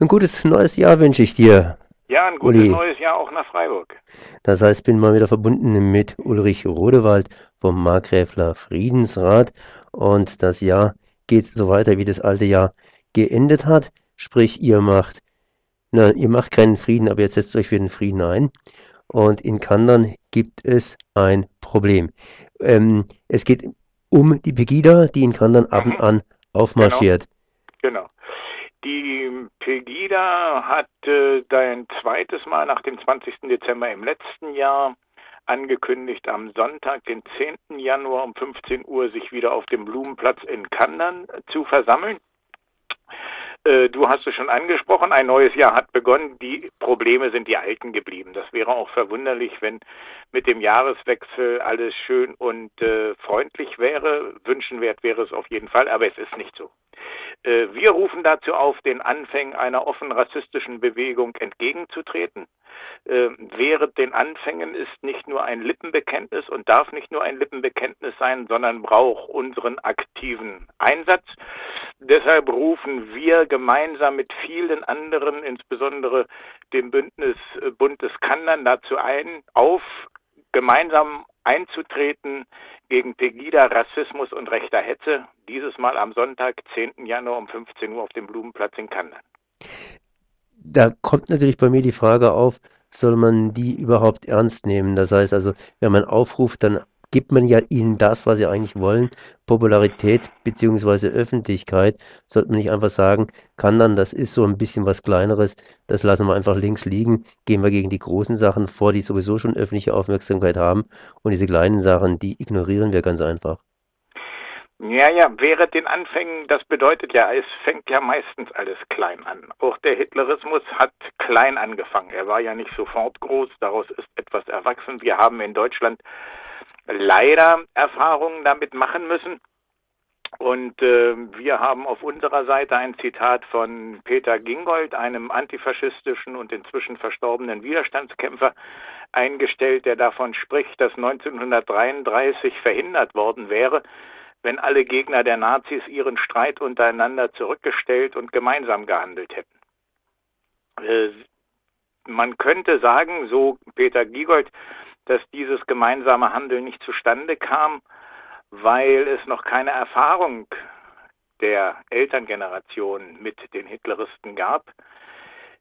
Ein gutes neues Jahr wünsche ich dir. Ja, ein gutes Uli. neues Jahr auch nach Freiburg. Das heißt, bin mal wieder verbunden mit Ulrich Rodewald vom Markgräfler Friedensrat und das Jahr geht so weiter, wie das alte Jahr geendet hat. Sprich, ihr macht, na, ihr macht keinen Frieden, aber jetzt setzt euch für den Frieden ein. Und in Kandern gibt es ein Problem. Ähm, es geht um die Pegida, die in Kandern ab und an aufmarschiert. Genau. Die Pegida hat äh, ein zweites Mal nach dem 20. Dezember im letzten Jahr angekündigt, am Sonntag, den 10. Januar um 15 Uhr sich wieder auf dem Blumenplatz in Kandern zu versammeln. Äh, du hast es schon angesprochen, ein neues Jahr hat begonnen. Die Probleme sind die alten geblieben. Das wäre auch verwunderlich, wenn mit dem Jahreswechsel alles schön und äh, freundlich wäre. Wünschenwert wäre es auf jeden Fall, aber es ist nicht so. Äh, wir rufen dazu auf, den Anfängen einer offen rassistischen Bewegung entgegenzutreten. Äh, während den Anfängen ist nicht nur ein Lippenbekenntnis und darf nicht nur ein Lippenbekenntnis sein, sondern braucht unseren aktiven Einsatz. Deshalb rufen wir gemeinsam mit vielen anderen, insbesondere dem Bündnis äh, Bund des Kandern, dazu ein, auf, gemeinsam einzutreten gegen Pegida, Rassismus und rechter Hetze. Dieses Mal am Sonntag, 10. Januar um 15 Uhr auf dem Blumenplatz in Kandern. Da kommt natürlich bei mir die Frage auf, soll man die überhaupt ernst nehmen? Das heißt also, wenn man aufruft, dann gibt man ja ihnen das, was sie eigentlich wollen, Popularität beziehungsweise Öffentlichkeit. Sollte man nicht einfach sagen, kann dann, das ist so ein bisschen was Kleineres, das lassen wir einfach links liegen, gehen wir gegen die großen Sachen vor, die sowieso schon öffentliche Aufmerksamkeit haben und diese kleinen Sachen, die ignorieren wir ganz einfach. Ja, ja, während den Anfängen, das bedeutet ja, es fängt ja meistens alles klein an. Auch der Hitlerismus hat klein angefangen. Er war ja nicht sofort groß, daraus ist etwas erwachsen. Wir haben in Deutschland leider Erfahrungen damit machen müssen. Und äh, wir haben auf unserer Seite ein Zitat von Peter Gingold, einem antifaschistischen und inzwischen verstorbenen Widerstandskämpfer, eingestellt, der davon spricht, dass 1933 verhindert worden wäre, wenn alle Gegner der Nazis ihren Streit untereinander zurückgestellt und gemeinsam gehandelt hätten. Äh, man könnte sagen, so Peter Giegold, dass dieses gemeinsame Handeln nicht zustande kam, weil es noch keine Erfahrung der Elterngeneration mit den Hitleristen gab.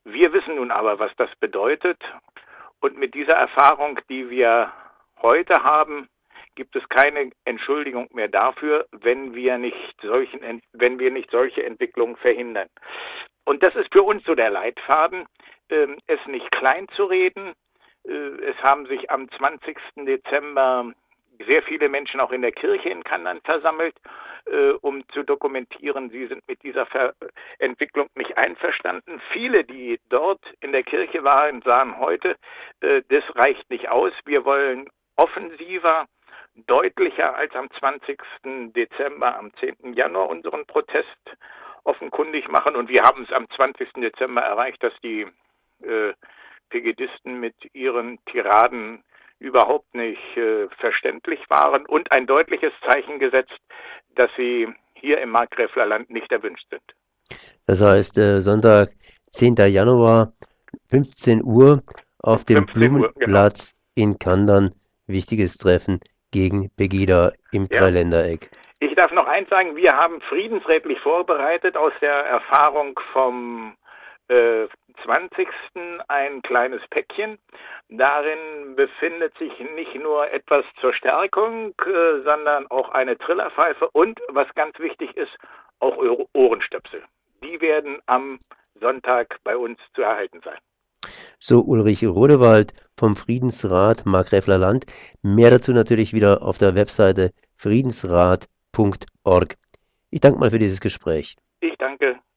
Wir wissen nun aber, was das bedeutet. Und mit dieser Erfahrung, die wir heute haben, gibt es keine Entschuldigung mehr dafür, wenn wir nicht solchen, wenn wir nicht solche Entwicklungen verhindern. Und das ist für uns so der Leitfaden, ähm, es nicht klein zu reden, es haben sich am 20. Dezember sehr viele Menschen auch in der Kirche in Kandern versammelt, äh, um zu dokumentieren, sie sind mit dieser Ver Entwicklung nicht einverstanden. Viele, die dort in der Kirche waren, sahen heute, äh, das reicht nicht aus. Wir wollen offensiver, deutlicher als am 20. Dezember, am 10. Januar unseren Protest offenkundig machen. Und wir haben es am 20. Dezember erreicht, dass die äh, Pegidisten mit ihren Tiraden überhaupt nicht äh, verständlich waren und ein deutliches Zeichen gesetzt, dass sie hier im Markgräfler Land nicht erwünscht sind. Das heißt, äh, Sonntag, 10. Januar, 15 Uhr auf dem Blumenplatz genau. in Kandern, wichtiges Treffen gegen Pegida im ja. Dreiländereck. Ich darf noch eins sagen, wir haben friedensrätlich vorbereitet aus der Erfahrung vom äh, 20. ein kleines Päckchen. Darin befindet sich nicht nur etwas zur Stärkung, äh, sondern auch eine Trillerpfeife und, was ganz wichtig ist, auch Ohrenstöpsel. Die werden am Sonntag bei uns zu erhalten sein. So Ulrich Rodewald vom Friedensrat Markgräfler Land. Mehr dazu natürlich wieder auf der Webseite friedensrat.org. Ich danke mal für dieses Gespräch. Ich danke.